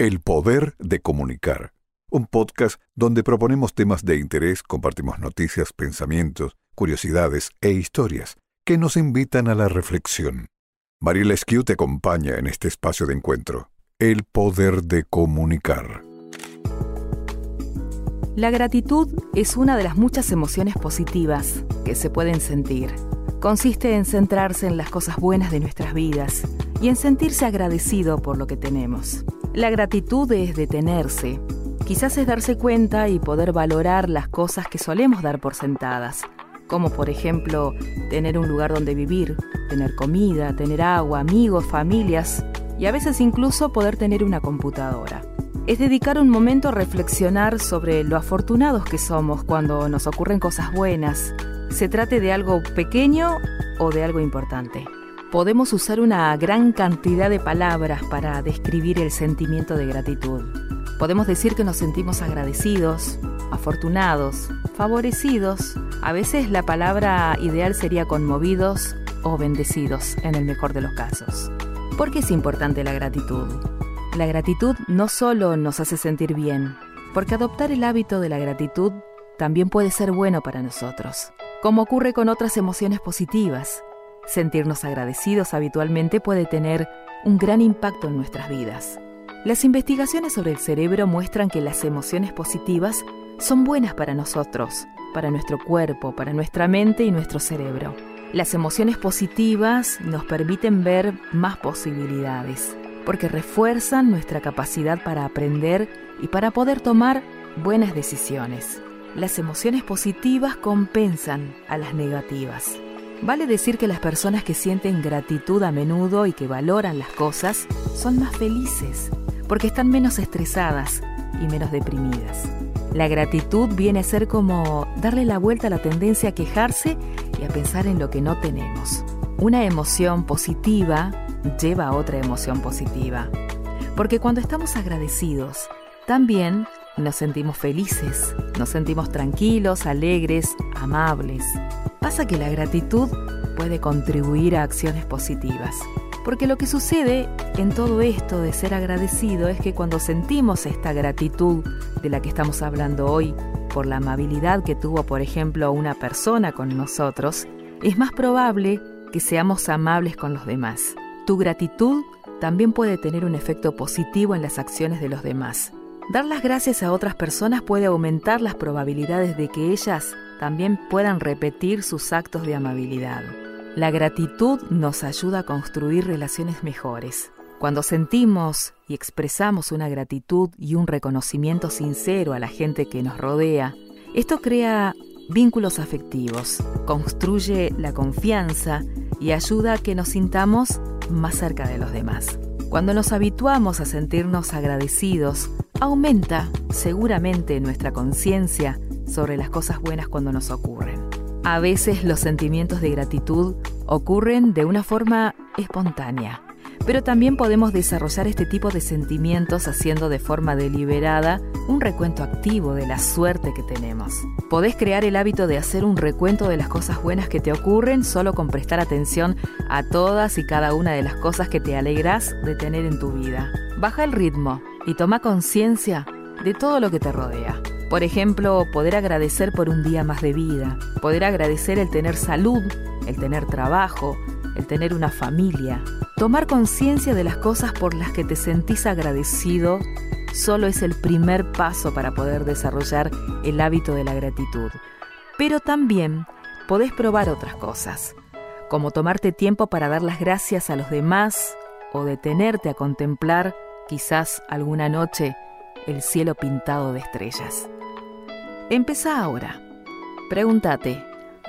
El poder de comunicar. Un podcast donde proponemos temas de interés, compartimos noticias, pensamientos, curiosidades e historias que nos invitan a la reflexión. Mariela Esquiu te acompaña en este espacio de encuentro. El poder de comunicar. La gratitud es una de las muchas emociones positivas que se pueden sentir. Consiste en centrarse en las cosas buenas de nuestras vidas y en sentirse agradecido por lo que tenemos. La gratitud es detenerse, quizás es darse cuenta y poder valorar las cosas que solemos dar por sentadas, como por ejemplo tener un lugar donde vivir, tener comida, tener agua, amigos, familias y a veces incluso poder tener una computadora es dedicar un momento a reflexionar sobre lo afortunados que somos cuando nos ocurren cosas buenas, se trate de algo pequeño o de algo importante. Podemos usar una gran cantidad de palabras para describir el sentimiento de gratitud. Podemos decir que nos sentimos agradecidos, afortunados, favorecidos. A veces la palabra ideal sería conmovidos o bendecidos en el mejor de los casos. ¿Por qué es importante la gratitud? La gratitud no solo nos hace sentir bien, porque adoptar el hábito de la gratitud también puede ser bueno para nosotros, como ocurre con otras emociones positivas. Sentirnos agradecidos habitualmente puede tener un gran impacto en nuestras vidas. Las investigaciones sobre el cerebro muestran que las emociones positivas son buenas para nosotros, para nuestro cuerpo, para nuestra mente y nuestro cerebro. Las emociones positivas nos permiten ver más posibilidades, porque refuerzan nuestra capacidad para aprender y para poder tomar buenas decisiones. Las emociones positivas compensan a las negativas. Vale decir que las personas que sienten gratitud a menudo y que valoran las cosas son más felices, porque están menos estresadas y menos deprimidas. La gratitud viene a ser como darle la vuelta a la tendencia a quejarse y a pensar en lo que no tenemos. Una emoción positiva lleva a otra emoción positiva. Porque cuando estamos agradecidos, también nos sentimos felices, nos sentimos tranquilos, alegres, amables. Pasa que la gratitud puede contribuir a acciones positivas. Porque lo que sucede en todo esto de ser agradecido es que cuando sentimos esta gratitud de la que estamos hablando hoy, por la amabilidad que tuvo, por ejemplo, una persona con nosotros, es más probable que seamos amables con los demás. Tu gratitud también puede tener un efecto positivo en las acciones de los demás. Dar las gracias a otras personas puede aumentar las probabilidades de que ellas también puedan repetir sus actos de amabilidad. La gratitud nos ayuda a construir relaciones mejores. Cuando sentimos y expresamos una gratitud y un reconocimiento sincero a la gente que nos rodea, esto crea vínculos afectivos, construye la confianza y ayuda a que nos sintamos más cerca de los demás. Cuando nos habituamos a sentirnos agradecidos, aumenta seguramente nuestra conciencia sobre las cosas buenas cuando nos ocurren. A veces los sentimientos de gratitud ocurren de una forma espontánea pero también podemos desarrollar este tipo de sentimientos haciendo de forma deliberada un recuento activo de la suerte que tenemos. Podés crear el hábito de hacer un recuento de las cosas buenas que te ocurren solo con prestar atención a todas y cada una de las cosas que te alegras de tener en tu vida. Baja el ritmo y toma conciencia de todo lo que te rodea. Por ejemplo, poder agradecer por un día más de vida, poder agradecer el tener salud, el tener trabajo, el tener una familia, Tomar conciencia de las cosas por las que te sentís agradecido solo es el primer paso para poder desarrollar el hábito de la gratitud. Pero también podés probar otras cosas, como tomarte tiempo para dar las gracias a los demás o detenerte a contemplar, quizás alguna noche, el cielo pintado de estrellas. Empezá ahora. Pregúntate,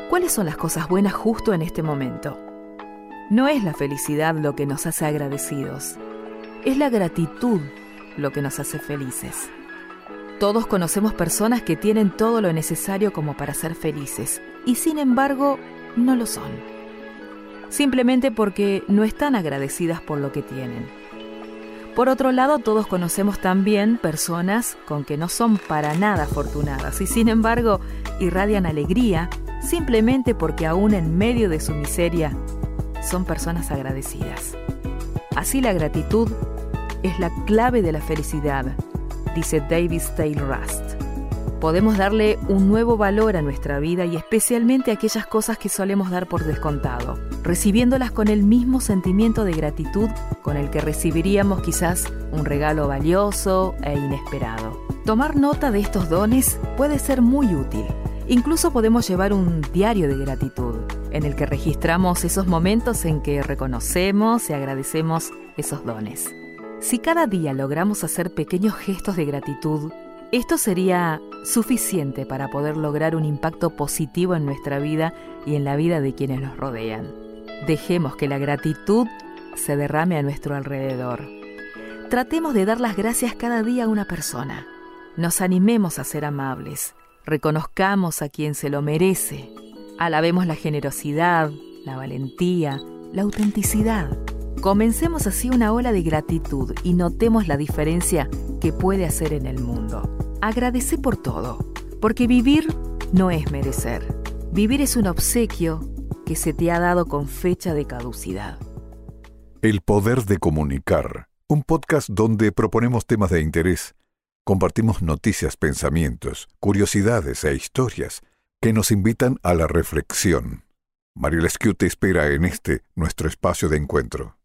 ¿cuáles son las cosas buenas justo en este momento? No es la felicidad lo que nos hace agradecidos, es la gratitud lo que nos hace felices. Todos conocemos personas que tienen todo lo necesario como para ser felices y sin embargo no lo son. Simplemente porque no están agradecidas por lo que tienen. Por otro lado, todos conocemos también personas con que no son para nada afortunadas y sin embargo irradian alegría simplemente porque aún en medio de su miseria son personas agradecidas. Así la gratitud es la clave de la felicidad, dice David Stale Rust. Podemos darle un nuevo valor a nuestra vida y especialmente a aquellas cosas que solemos dar por descontado, recibiéndolas con el mismo sentimiento de gratitud con el que recibiríamos quizás un regalo valioso e inesperado. Tomar nota de estos dones puede ser muy útil. Incluso podemos llevar un diario de gratitud, en el que registramos esos momentos en que reconocemos y agradecemos esos dones. Si cada día logramos hacer pequeños gestos de gratitud, esto sería suficiente para poder lograr un impacto positivo en nuestra vida y en la vida de quienes nos rodean. Dejemos que la gratitud se derrame a nuestro alrededor. Tratemos de dar las gracias cada día a una persona. Nos animemos a ser amables. Reconozcamos a quien se lo merece. Alabemos la generosidad, la valentía, la autenticidad. Comencemos así una ola de gratitud y notemos la diferencia que puede hacer en el mundo. Agradece por todo, porque vivir no es merecer. Vivir es un obsequio que se te ha dado con fecha de caducidad. El poder de comunicar, un podcast donde proponemos temas de interés, compartimos noticias, pensamientos, curiosidades e historias que nos invitan a la reflexión. Mariel Esquiu te espera en este, nuestro espacio de encuentro.